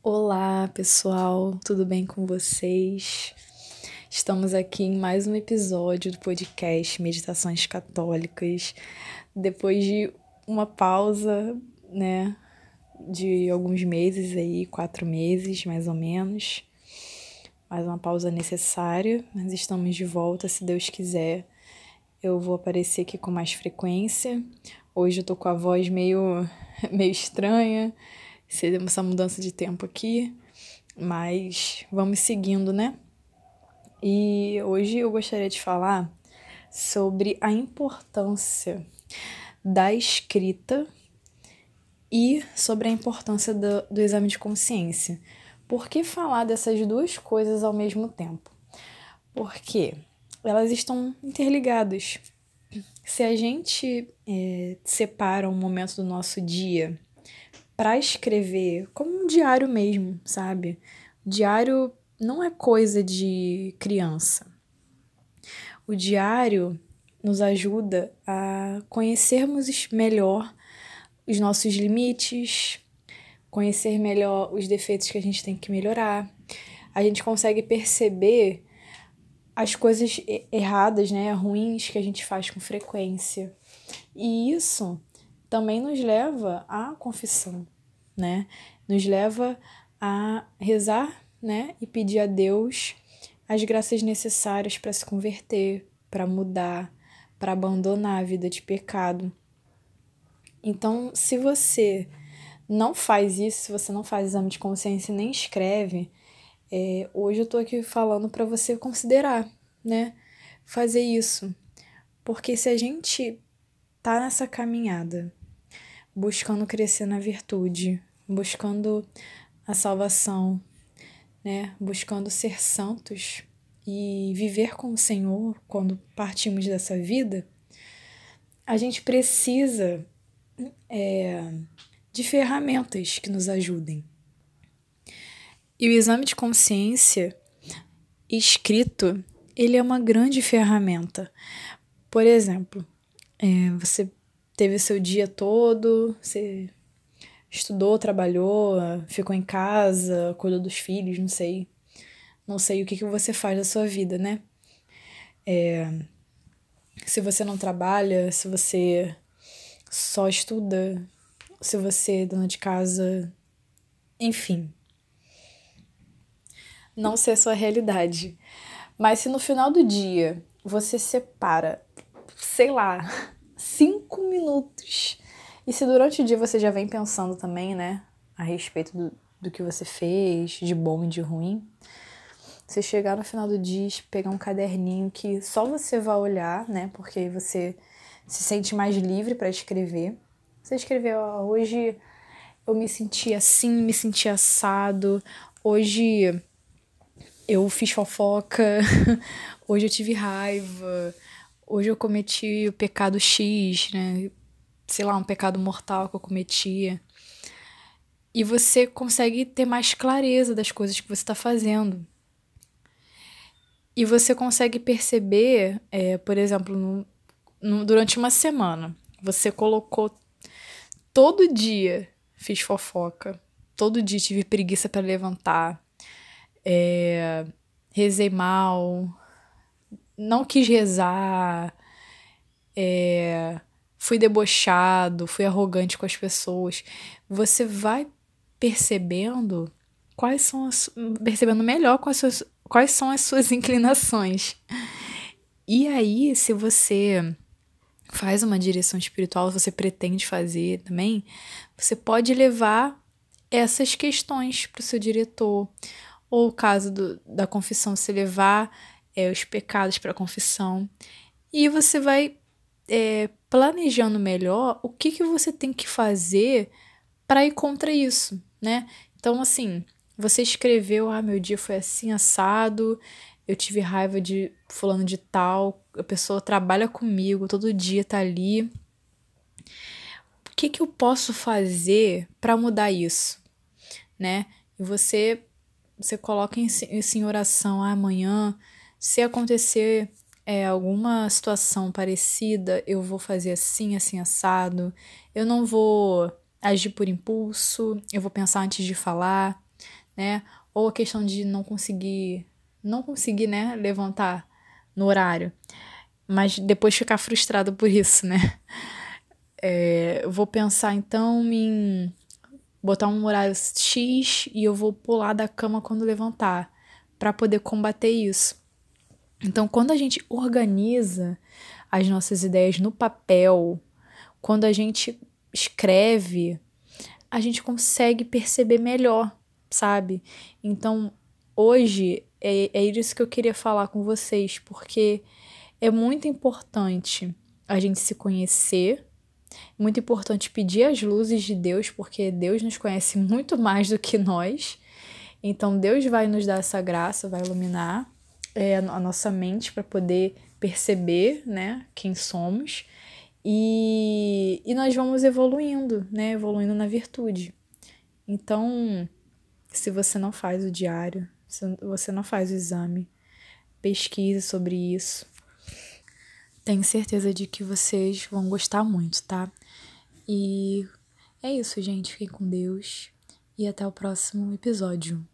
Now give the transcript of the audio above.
Olá, pessoal, tudo bem com vocês? Estamos aqui em mais um episódio do podcast Meditações Católicas. Depois de uma pausa, né, de alguns meses aí, quatro meses mais ou menos. Mais uma pausa necessária, mas estamos de volta, se Deus quiser. Eu vou aparecer aqui com mais frequência. Hoje eu tô com a voz meio, meio estranha essa mudança de tempo aqui, mas vamos seguindo, né? E hoje eu gostaria de falar sobre a importância da escrita e sobre a importância do, do exame de consciência. Por que falar dessas duas coisas ao mesmo tempo? Porque elas estão interligadas. Se a gente é, separa um momento do nosso dia para escrever, como um diário mesmo, sabe? Diário não é coisa de criança. O diário nos ajuda a conhecermos melhor os nossos limites, conhecer melhor os defeitos que a gente tem que melhorar. A gente consegue perceber as coisas erradas, né, ruins que a gente faz com frequência. E isso também nos leva à confissão, né? Nos leva a rezar, né? E pedir a Deus as graças necessárias para se converter, para mudar, para abandonar a vida de pecado. Então, se você não faz isso, se você não faz exame de consciência nem escreve, é, hoje eu tô aqui falando para você considerar, né? Fazer isso. Porque se a gente tá nessa caminhada buscando crescer na virtude, buscando a salvação, né? Buscando ser santos e viver com o Senhor quando partimos dessa vida, a gente precisa é, de ferramentas que nos ajudem. E o exame de consciência escrito, ele é uma grande ferramenta. Por exemplo, é, você teve seu dia todo, você estudou, trabalhou, ficou em casa, cuidou dos filhos, não sei. Não sei o que, que você faz da sua vida, né? É, se você não trabalha, se você só estuda, se você é dona de casa, enfim. Não sei a sua realidade. Mas se no final do dia você separa, sei lá, cinco minutos. E se durante o dia você já vem pensando também, né, a respeito do, do que você fez, de bom e de ruim, você chegar no final do dia, pegar um caderninho que só você vai olhar, né, porque você se sente mais livre para escrever. Você escreveu, ó, hoje eu me senti assim, me senti assado, hoje eu fiz fofoca, hoje eu tive raiva, hoje eu cometi o pecado X, né? Sei lá, um pecado mortal que eu cometia. E você consegue ter mais clareza das coisas que você está fazendo. E você consegue perceber, é, por exemplo, no, no, durante uma semana, você colocou todo dia fiz fofoca, todo dia tive preguiça para levantar, é, rezei mal, não quis rezar, é, fui debochado, fui arrogante com as pessoas. Você vai percebendo quais são as, percebendo melhor quais, suas, quais são as suas inclinações. E aí, se você faz uma direção espiritual, você pretende fazer também, você pode levar essas questões para o seu diretor. Ou o caso do, da confissão, se levar é, os pecados para confissão. E você vai é, planejando melhor o que, que você tem que fazer para ir contra isso, né? Então, assim, você escreveu, ah, meu dia foi assim, assado, eu tive raiva de fulano de tal, a pessoa trabalha comigo, todo dia tá ali. O que, que eu posso fazer para mudar isso, né? E você, você coloca isso em oração, ah, amanhã se acontecer é, alguma situação parecida, eu vou fazer assim, assim, assado. Eu não vou agir por impulso, eu vou pensar antes de falar. né? Ou a questão de não conseguir, não conseguir, né, levantar no horário, mas depois ficar frustrado por isso, né? É, eu vou pensar então em botar um horário X e eu vou pular da cama quando levantar, para poder combater isso. Então, quando a gente organiza as nossas ideias no papel, quando a gente escreve, a gente consegue perceber melhor, sabe? Então, hoje é, é isso que eu queria falar com vocês, porque é muito importante a gente se conhecer, muito importante pedir as luzes de Deus, porque Deus nos conhece muito mais do que nós. Então, Deus vai nos dar essa graça, vai iluminar é, a nossa mente para poder perceber né, quem somos. E, e nós vamos evoluindo, né? Evoluindo na virtude. Então, se você não faz o diário, se você não faz o exame, pesquise sobre isso. Tenho certeza de que vocês vão gostar muito, tá? E é isso, gente. Fiquem com Deus e até o próximo episódio.